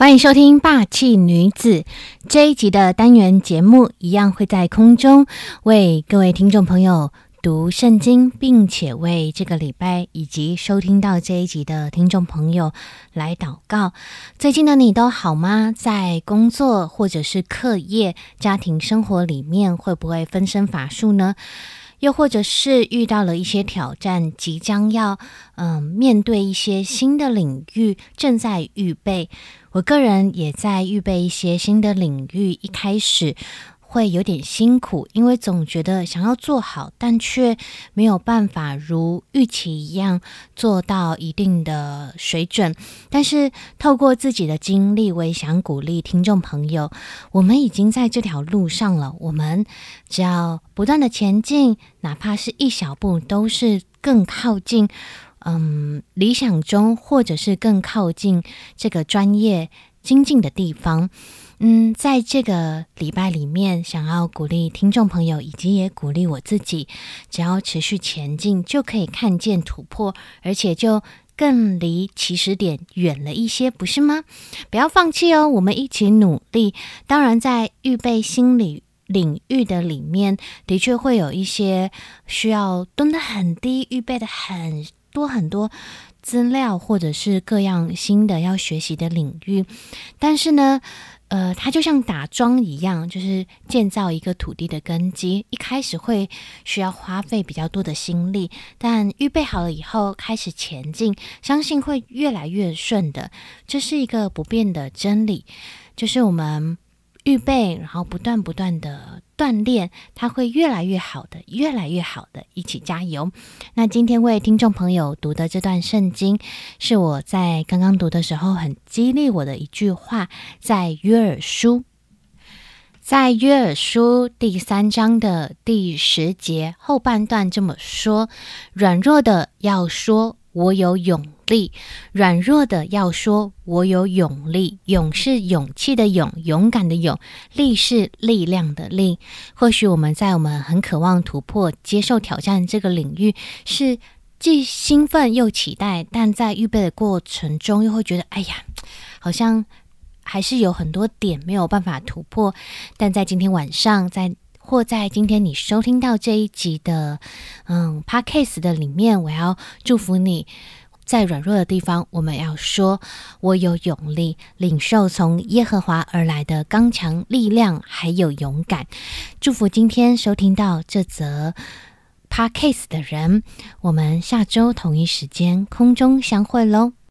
欢迎收听《霸气女子》这一集的单元节目，一样会在空中为各位听众朋友读圣经，并且为这个礼拜以及收听到这一集的听众朋友来祷告。最近的你都好吗？在工作或者是课业、家庭生活里面，会不会分身乏术呢？又或者是遇到了一些挑战，即将要嗯面对一些新的领域，正在预备。我个人也在预备一些新的领域，一开始会有点辛苦，因为总觉得想要做好，但却没有办法如预期一样做到一定的水准。但是透过自己的经历，我也想鼓励听众朋友，我们已经在这条路上了，我们只要不断的前进，哪怕是一小步，都是更靠近。嗯，理想中或者是更靠近这个专业精进的地方。嗯，在这个礼拜里面，想要鼓励听众朋友，以及也鼓励我自己，只要持续前进，就可以看见突破，而且就更离起始点远了一些，不是吗？不要放弃哦，我们一起努力。当然，在预备心理领域的里面，的确会有一些需要蹲得很低，预备的很。多很多资料，或者是各样新的要学习的领域，但是呢，呃，它就像打桩一样，就是建造一个土地的根基。一开始会需要花费比较多的心力，但预备好了以后，开始前进，相信会越来越顺的。这是一个不变的真理，就是我们。预备，然后不断不断的锻炼，它会越来越好的，越来越好的，一起加油。那今天为听众朋友读的这段圣经，是我在刚刚读的时候很激励我的一句话，在约尔书，在约尔书第三章的第十节后半段这么说：软弱的要说。我有勇力，软弱的要说：“我有勇力。”勇是勇气的勇，勇敢的勇；力是力量的力。或许我们在我们很渴望突破、接受挑战这个领域，是既兴奋又期待，但在预备的过程中，又会觉得：“哎呀，好像还是有很多点没有办法突破。”但在今天晚上，在或在今天你收听到这一集的，嗯，podcast 的里面，我要祝福你，在软弱的地方，我们要说，我有勇力，领受从耶和华而来的刚强力量，还有勇敢。祝福今天收听到这则 podcast 的人，我们下周同一时间空中相会喽。